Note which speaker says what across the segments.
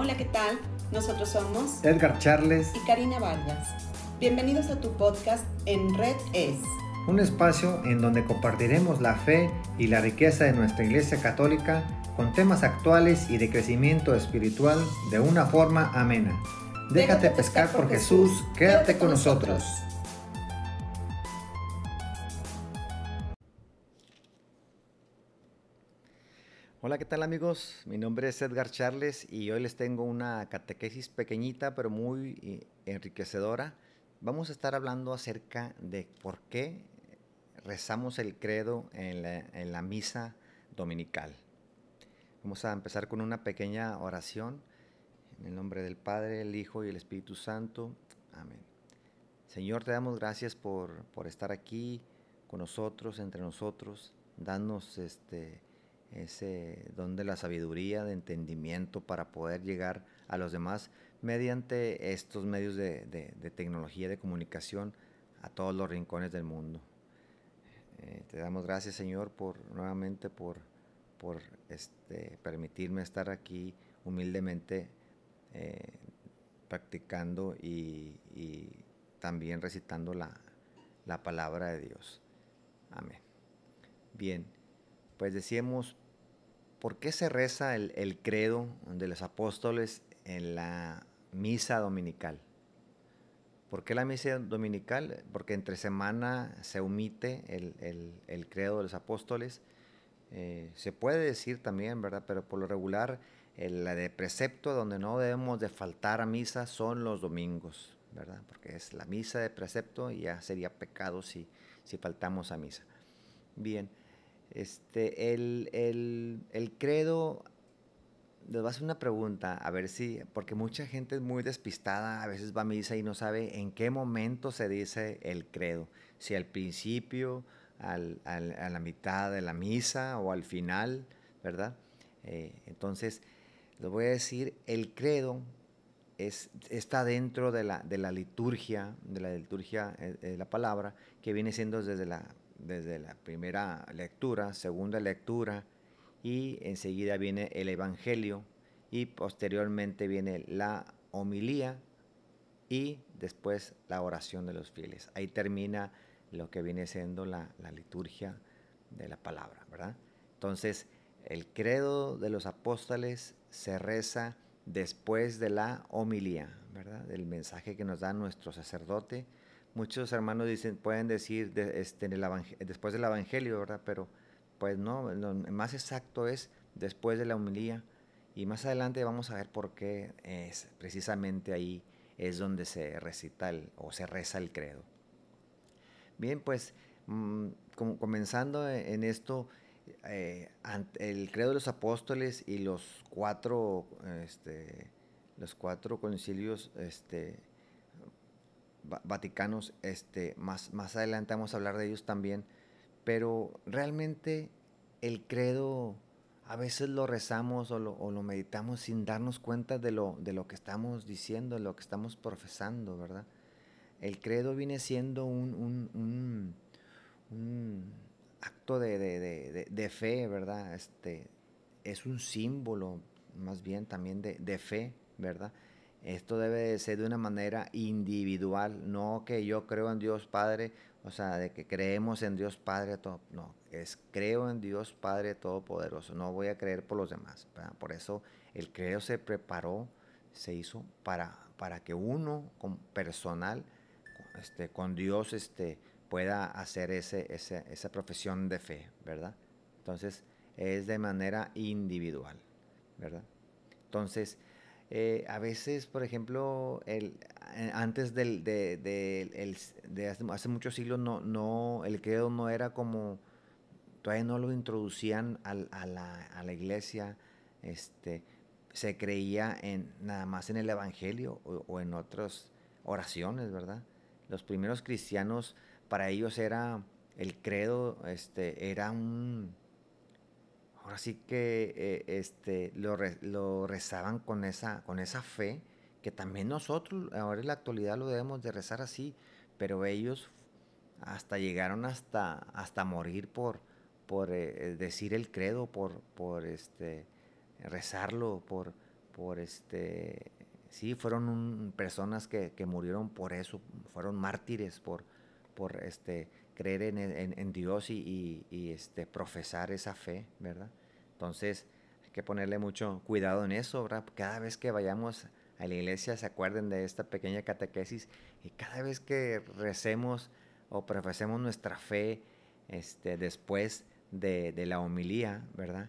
Speaker 1: Hola, ¿qué tal? Nosotros somos
Speaker 2: Edgar Charles
Speaker 1: y Karina Vargas. Bienvenidos a tu podcast En Red Es.
Speaker 2: Un espacio en donde compartiremos la fe y la riqueza de nuestra Iglesia Católica con temas actuales y de crecimiento espiritual de una forma amena. Déjate, pescar por Jesús, quédate con nosotros. Hola, ¿qué tal amigos? Mi nombre es Edgar Charles y hoy les tengo una catequesis pequeñita pero muy eh, enriquecedora. Vamos a estar hablando acerca de por qué rezamos el credo en la, misa dominical. Vamos a empezar con una pequeña oración en el nombre del Padre, el Hijo y el Espíritu Santo. Amén. Señor, te damos gracias por, por estar aquí con nosotros, entre nosotros, darnos este ese don de la sabiduría, de entendimiento para poder llegar a los demás mediante estos medios de, tecnología, de comunicación a todos los rincones del mundo. Eh, te damos gracias, Señor, por nuevamente por, por este, permitirme estar aquí humildemente eh, practicando y, también recitando la, la palabra de Dios. Amén. Bien pues decíamos, ¿por qué se reza el, credo de los apóstoles en la misa dominical? ¿Por qué la misa dominical? Porque entre semana se omite el, credo de los apóstoles. Eh, se puede decir también, ¿verdad? Pero por lo regular, la de precepto donde no debemos de faltar a misa son los domingos, ¿verdad? Porque es la misa de precepto y ya sería pecado si, si faltamos a misa. Bien, este, el, el, credo, les voy a hacer una pregunta, a ver si, porque mucha gente es muy despistada, a veces va a misa y no sabe en qué momento se dice el credo, si al principio, al, a la mitad de la misa o al final, ¿verdad? Eh, entonces, les voy a decir, el credo es, está dentro de la, de la liturgia, de la liturgia eh, la palabra, que viene siendo desde la desde la primera lectura, segunda lectura y enseguida viene el Evangelio y posteriormente viene la homilía y después la oración de los fieles. Ahí termina lo que viene siendo la, liturgia de la palabra, ¿verdad? Entonces, el credo de los apóstoles se reza después de la homilía, ¿verdad? Del mensaje que nos da nuestro sacerdote muchos hermanos dicen, pueden decir este, después del Evangelio, ¿verdad? Pero pues no, lo más exacto es después de la humilía. Y más adelante vamos a ver por qué es precisamente ahí es donde se recita o se reza el credo. Bien, pues mm, comenzando en esto, eh, el credo de los apóstoles y los cuatro, este, los cuatro concilios este, vaticanos, este, más, más adelante vamos a hablar de ellos también, pero realmente el credo a veces lo rezamos o lo, meditamos sin darnos cuenta de lo, de lo que estamos diciendo, de lo que estamos profesando, ¿verdad? El credo viene siendo un, acto de, fe, ¿verdad? Este, es un símbolo más bien también de, fe, ¿verdad? Esto debe ser de una manera individual, no que yo creo en Dios Padre, o sea, de que creemos en Dios Padre, todo, no, es creo en Dios Padre Todopoderoso, no voy a creer por los demás. Por eso el creo se preparó, se hizo para, para que uno con personal, este, con Dios, este, pueda hacer ese, esa profesión de fe, ¿verdad? Entonces, es de manera individual, ¿verdad? Entonces, eh, a veces, por ejemplo, el, eh, antes del, de, hace, muchos siglos, no, no, el credo no era como, todavía no lo introducían a, la, a la, iglesia, este, se creía en, nada más en el Evangelio o, en otras oraciones, ¿verdad? Los primeros cristianos, para ellos era, el credo este, era un ahora sí que eh, este, lo, rezaban con esa, con esa fe, que también nosotros ahora en la actualidad lo debemos de rezar así, pero ellos hasta llegaron hasta, hasta morir por, por eh, decir el credo, por, por este, rezarlo, por, por este, sí, fueron personas que, murieron por eso, fueron mártires por, por este, creer en, Dios y, este, profesar esa fe, ¿verdad? Entonces, hay que ponerle mucho cuidado en eso, ¿verdad? Cada vez que vayamos a la iglesia, se acuerden de esta pequeña catequesis y cada vez que recemos o profesemos nuestra fe, este, después de, de la homilía, ¿verdad?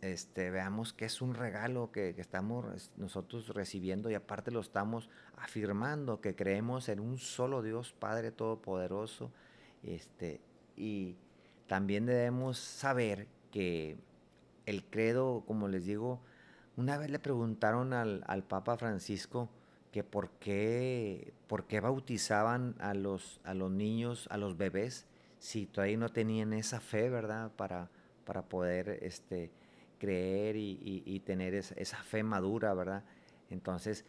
Speaker 2: este, veamos que es un regalo que, estamos nosotros recibiendo y aparte lo estamos afirmando, que creemos en un solo Dios Padre Todopoderoso. Este, y también debemos saber que el credo, como les digo, una vez le preguntaron al, Papa Francisco que por qué, por qué bautizaban a los, a los niños, a los bebés, si todavía no tenían esa fe, ¿verdad? Para, para poder este, creer y, tener esa, fe madura, ¿verdad? Entonces,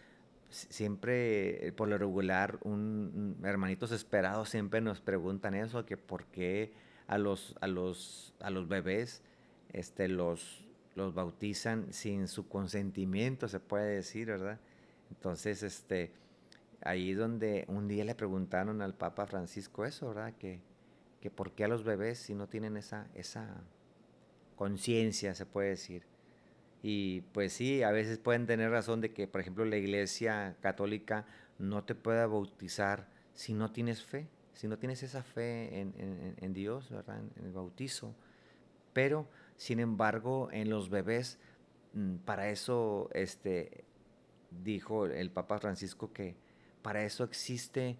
Speaker 2: siempre, eh, por lo regular, un, hermanitos esperados siempre nos preguntan eso, que por qué a los, a los, a los bebés este, los, los bautizan sin su consentimiento, se puede decir, ¿verdad? Entonces, este, ahí donde un día le preguntaron al Papa Francisco eso, ¿verdad? Que, que por qué a los bebés si no tienen esa, esa, conciencia, se puede decir. Y pues sí, a veces pueden tener razón de que, por ejemplo, la iglesia católica no te pueda bautizar si no tienes fe, si no tienes esa fe en, Dios, ¿verdad? En, el bautizo. Pero, sin embargo, en los bebés, mm, para eso este, dijo el Papa Francisco que para eso existe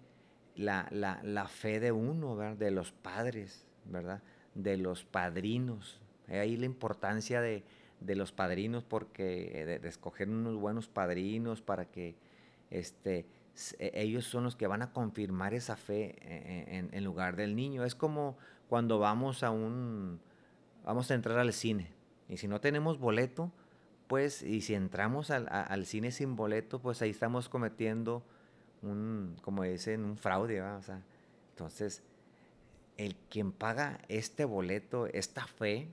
Speaker 2: la, la fe de uno, ¿verdad? De los padres, ¿verdad? De los padrinos, Ahí la importancia de, los padrinos, porque eh, de, escoger unos buenos padrinos para que este, e, ellos son los que van a confirmar esa fe eh, en, lugar del niño. Es como cuando vamos a un, vamos a entrar al cine y si no tenemos boleto, pues, y si entramos al, cine sin boleto, pues ahí estamos cometiendo un, como dicen, un fraude, O sea, entonces, el quien paga este boleto, esta fe,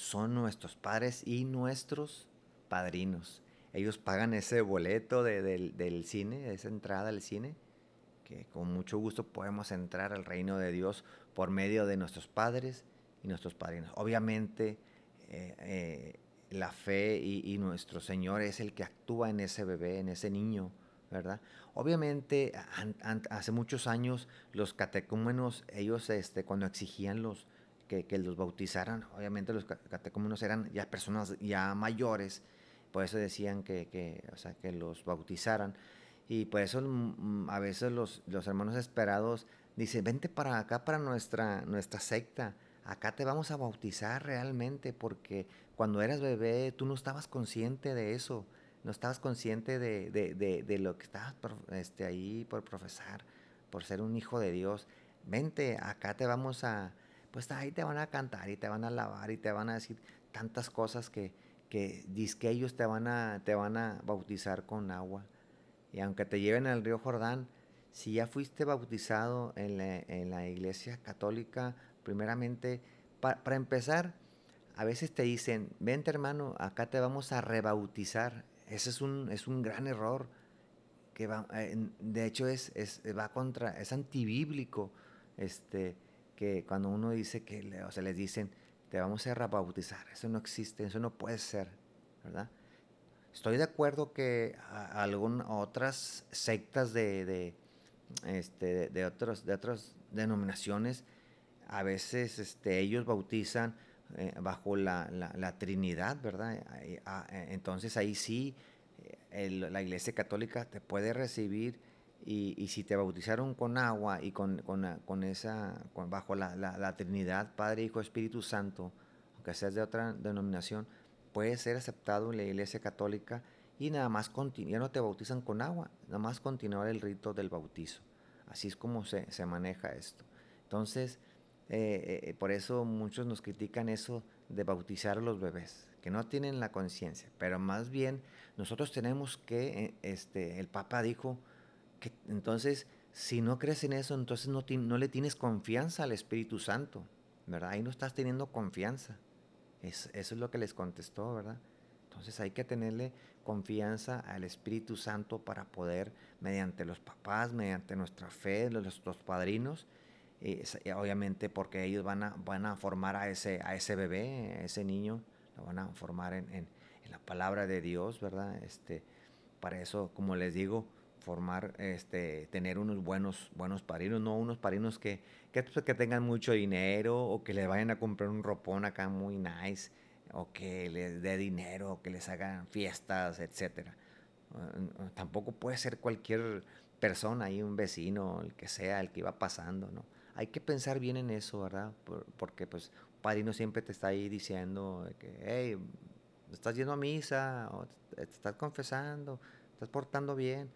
Speaker 2: son nuestros padres y nuestros padrinos. Ellos pagan ese boleto del, cine, esa entrada al cine, que con mucho gusto podemos entrar al reino de Dios por medio de nuestros padres y nuestros padrinos. Obviamente, eh, eh, la fe y, nuestro Señor es el que actúa en ese bebé, en ese niño, ¿verdad? Obviamente, hace muchos años los catecúmenos, ellos este, cuando exigían los, que, los bautizaran. Obviamente los catecúmenos eran ya personas ya mayores, por eso decían que, o sea, que los bautizaran. Y por eso mm, a veces los, hermanos esperados dicen, vente para acá, para nuestra, secta. Acá te vamos a bautizar realmente porque cuando eras bebé tú no estabas consciente de eso, no estabas consciente de, lo que estabas este, ahí por profesar, por ser un hijo de Dios. Vente, acá te vamos a, pues ahí te van a cantar y te van a alabar y te van a decir tantas cosas que, que que ellos te van, a, te van a bautizar con agua. Y aunque te lleven al río Jordán, si ya fuiste bautizado en la, iglesia católica, primeramente, para empezar, a veces te dicen, vente hermano, acá te vamos a rebautizar. Ese es un, es un gran error. Que va, eh, de hecho, es, es, va contra, es antibíblico. Este, que cuando uno dice que, o sea, les dicen, te vamos a rebautizar, eso no existe, eso no puede ser, ¿verdad? Estoy de acuerdo que algunas otras sectas de, de, este, de, otros, de otras denominaciones, a veces este, ellos bautizan eh, bajo la, la, Trinidad, ¿verdad? Ah, eh, entonces ahí sí eh, la Iglesia Católica te puede recibir y, si te bautizaron con agua y con, con, esa, bajo la, la, Trinidad, Padre, Hijo, Espíritu Santo, aunque seas de otra denominación, puede ser aceptado en la Iglesia Católica y nada más ya no te bautizan con agua, nada más continuar el rito del bautizo. Así es como se, se maneja esto. Entonces, eh, eh, por eso muchos nos critican eso de bautizar a los bebés, que no tienen la conciencia, pero más bien nosotros tenemos que, eh, este, el Papa dijo, entonces, si no crees en eso, entonces no, no le tienes confianza al Espíritu Santo, ¿verdad? Ahí no estás teniendo confianza. eso es lo que les contestó, ¿verdad? Entonces hay que tenerle confianza al Espíritu Santo para poder, mediante los papás, mediante nuestra fe, nuestros padrinos, obviamente porque ellos van a, van a formar a ese, a ese bebé, a ese niño, lo van a formar en, en, la palabra de Dios, ¿verdad? Este, para eso, como les digo, formar, este, tener unos buenos, buenos padrinos, no unos padrinos que, que, pues, que tengan mucho dinero o que le vayan a comprar un ropón acá muy nice o que les dé dinero o que les hagan fiestas, etcétera. tampoco puede ser cualquier persona, ahí un vecino, el que sea, el que iba pasando, ¿no? hay que pensar bien en eso, ¿verdad? porque pues un padrino siempre te está ahí diciendo que, hey, estás yendo a misa, te estás confesando, estás portando bien.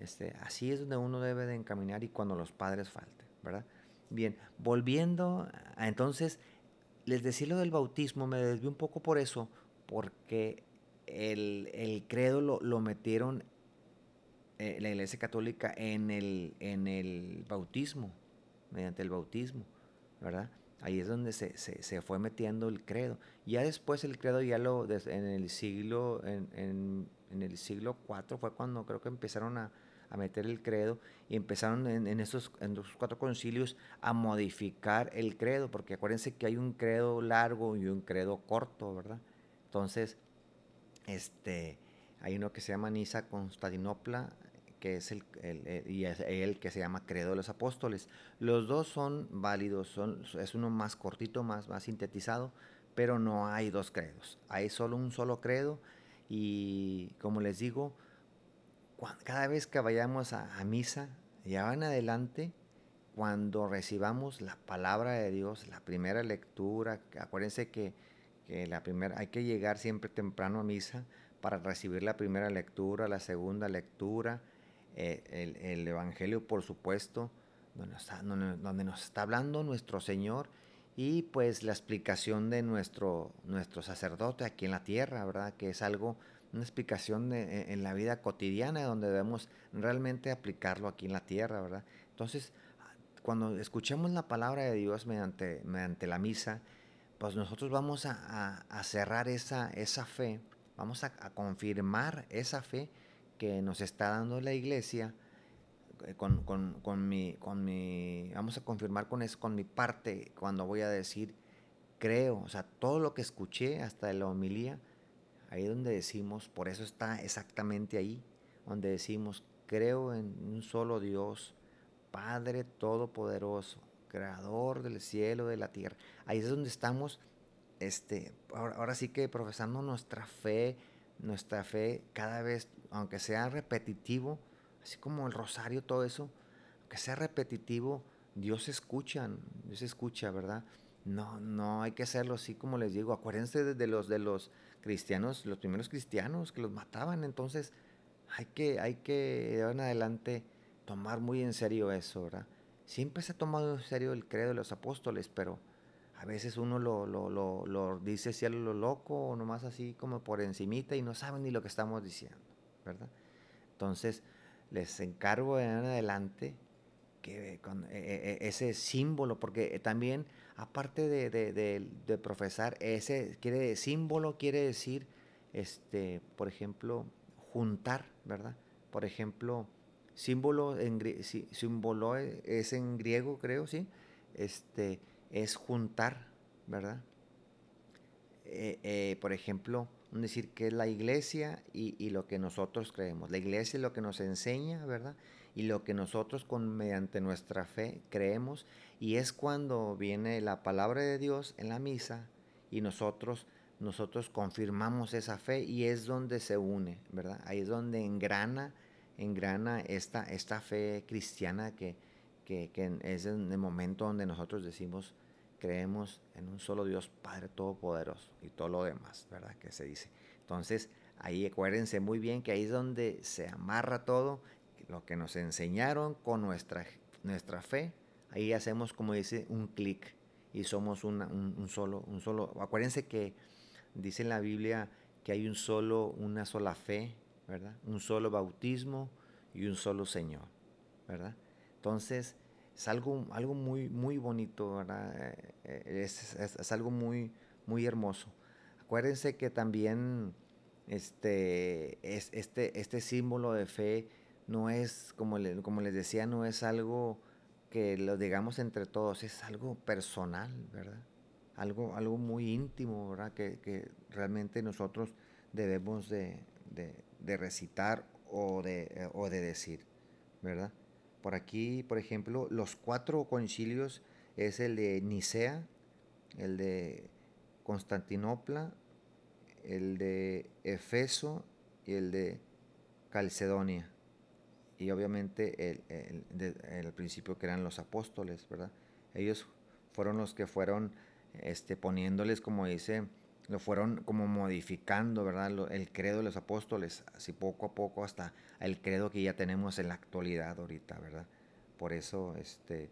Speaker 2: Este, así es donde uno debe de encaminar y cuando los padres falten, ¿verdad? Bien, volviendo a entonces, les decía lo del bautismo, me desvié un poco por eso, porque el, credo lo, lo metieron eh, la Iglesia Católica en el, en el bautismo, mediante el bautismo, ¿verdad? Ahí es donde se, se, fue metiendo el credo. Ya después el credo ya lo, en el siglo, en, en, el siglo IV fue cuando creo que empezaron a, a meter el credo y empezaron en, en, en cuatro concilios a modificar el credo, porque acuérdense que hay un credo largo y un credo corto, ¿verdad? Entonces, este, hay uno que se llama Nisa Constantinopla, que es el, y es el que se llama Credo de los Apóstoles. Los dos son válidos, son, es uno más cortito, más, más sintetizado, pero no hay dos credos, hay solo un solo credo y como les digo, cada vez que vayamos a, misa, ya van adelante, cuando recibamos la palabra de Dios, la primera lectura, acuérdense que, que la primera, hay que llegar siempre temprano a misa para recibir la primera lectura, la segunda lectura, eh, el, Evangelio, por supuesto, donde, donde, nos está hablando nuestro Señor y pues la explicación de nuestro, nuestro sacerdote aquí en la tierra, ¿verdad? Que es algo, una explicación e, en la vida cotidiana donde debemos realmente aplicarlo aquí en la tierra, ¿verdad? Entonces, cuando escuchemos la palabra de Dios mediante, mediante la misa, pues nosotros vamos a, cerrar esa, esa fe, vamos a confirmar esa fe que nos está dando la iglesia eh, con, con, mi, con mi, vamos a confirmar con eso, con mi parte, cuando voy a decir, creo, o sea, todo lo que escuché hasta la homilía, ahí donde decimos, por eso está exactamente ahí, donde decimos, creo en un solo Dios, Padre Todopoderoso, Creador del cielo, de la tierra. Ahí es donde estamos, este, ahora, ahora sí que profesando nuestra fe, nuestra fe cada vez, aunque sea repetitivo, así como el rosario, todo eso, aunque sea repetitivo, Dios escucha, Dios escucha, ¿verdad? No, no hay que hacerlo así como les digo. Acuérdense de los de los cristianos, los primeros cristianos que los mataban. Entonces, hay que, hay que de ahora en adelante tomar muy en serio eso, ¿verdad? Siempre se ha tomado en serio el credo de los apóstoles, pero a veces uno lo, lo, lo, lo dice a lo loco o nomás así como por encimita y no saben ni lo que estamos diciendo, ¿verdad? Entonces, les encargo de en adelante que con e, e, e, ese símbolo, porque también, aparte de, de, de, profesar, ese quiere, símbolo quiere decir, este, por ejemplo, juntar, ¿verdad? Por ejemplo, símbolo, en, símbolo es en griego, creo, ¿sí? Este, es juntar, ¿verdad? Eh, eh, por ejemplo, decir que es la iglesia y, lo que nosotros creemos. La iglesia es lo que nos enseña, ¿verdad? Y lo que nosotros con, mediante nuestra fe creemos. Y es cuando viene la palabra de Dios en la misa y nosotros, nosotros confirmamos esa fe y es donde se une, ¿verdad? Ahí es donde engrana, engrana esta, esta fe cristiana que, que, es en el momento donde nosotros decimos, creemos en un solo Dios Padre Todopoderoso y todo lo demás, ¿verdad? Que se dice. Entonces, ahí acuérdense muy bien que ahí es donde se amarra todo, lo que nos enseñaron con nuestra, nuestra fe, ahí hacemos, como dice, un clic y somos un, solo, un solo. Acuérdense que dice en la Biblia que hay un solo, una sola fe, ¿verdad? Un solo bautismo y un solo Señor, ¿verdad? Entonces, es algo, algo muy, muy bonito, ¿verdad? Eh, es, es, algo muy, muy hermoso. Acuérdense que también este, es, este, este símbolo de fe no es, como, como les decía, no es algo que lo digamos entre todos, es algo personal, ¿verdad? Algo, algo muy íntimo, ¿verdad? Que, realmente nosotros debemos de, recitar o de, o de decir, ¿verdad? Por aquí, por ejemplo, los cuatro concilios es el de Nicea, el de Constantinopla, el de Efeso y el de Calcedonia. Y obviamente el, el, principio que eran los apóstoles, ¿verdad? Ellos fueron los que fueron este, poniéndoles, como dice, lo fueron como modificando, ¿verdad? el credo de los apóstoles, así poco a poco hasta el credo que ya tenemos en la actualidad ahorita, ¿verdad? Por eso, este,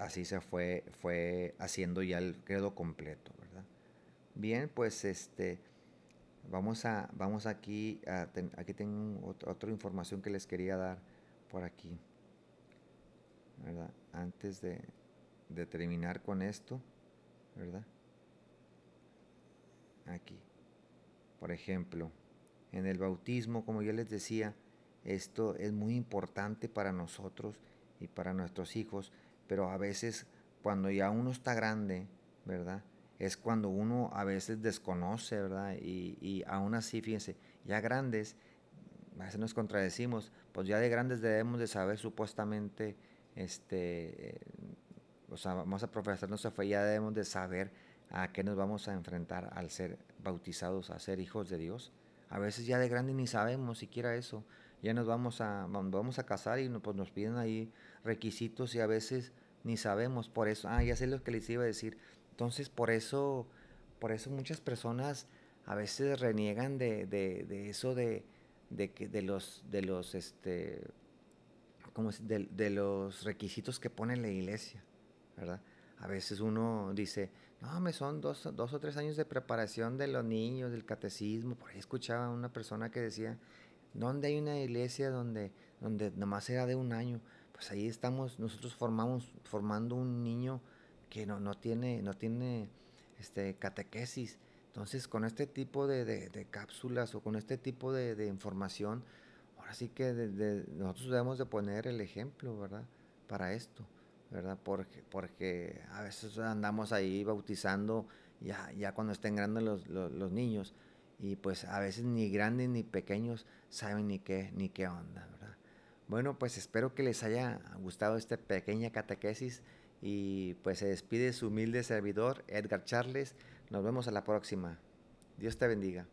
Speaker 2: así se fue, fue haciendo ya el credo completo, ¿verdad? Bien, pues este, vamos a, vamos aquí, aquí tengo otra información que les quería dar por aquí, ¿verdad? Antes de, de terminar con esto, ¿verdad? Aquí, por ejemplo, en el bautismo, como yo les decía, esto es muy importante para nosotros y para nuestros hijos, pero a veces cuando ya uno está grande, ¿verdad? es cuando uno a veces desconoce, ¿verdad? Y, y aún así, fíjense, ya grandes, a veces nos contradecimos, pues ya de grandes debemos de saber supuestamente, este, o sea, vamos a profesar nuestra fe, ya debemos de saber a qué nos vamos a enfrentar al ser bautizados, a ser hijos de Dios. A veces ya de grandes ni sabemos siquiera eso. Ya nos vamos a, vamos a casar y pues nos piden ahí requisitos y a veces ni sabemos. Por eso, ah, ya sé lo que les iba a decir entonces, por eso, por eso muchas personas a veces reniegan de, de, eso de, de, que, de los, de los, este, de, de, los requisitos que pone la iglesia, ¿verdad? A veces uno dice, no, me son dos, dos o tres años de preparación de los niños, del catecismo. Por ahí escuchaba una persona que decía, ¿dónde hay una iglesia donde, donde nomás era de un año? Pues ahí estamos, nosotros formamos, formando un niño que no, no tiene, no tiene este, catequesis. Entonces, con este tipo de, cápsulas o con este tipo de, información, ahora sí que nosotros debemos de poner el ejemplo, ¿verdad? Para esto, ¿verdad? Porque, porque a veces andamos ahí bautizando ya, ya cuando estén grandes los, los, niños y pues a veces ni grandes ni pequeños saben ni qué, ni qué onda, ¿verdad? Bueno, pues espero que les haya gustado esta pequeña catequesis y pues se despide su humilde servidor, Edgar Charles. Nos vemos a la próxima. Dios te bendiga.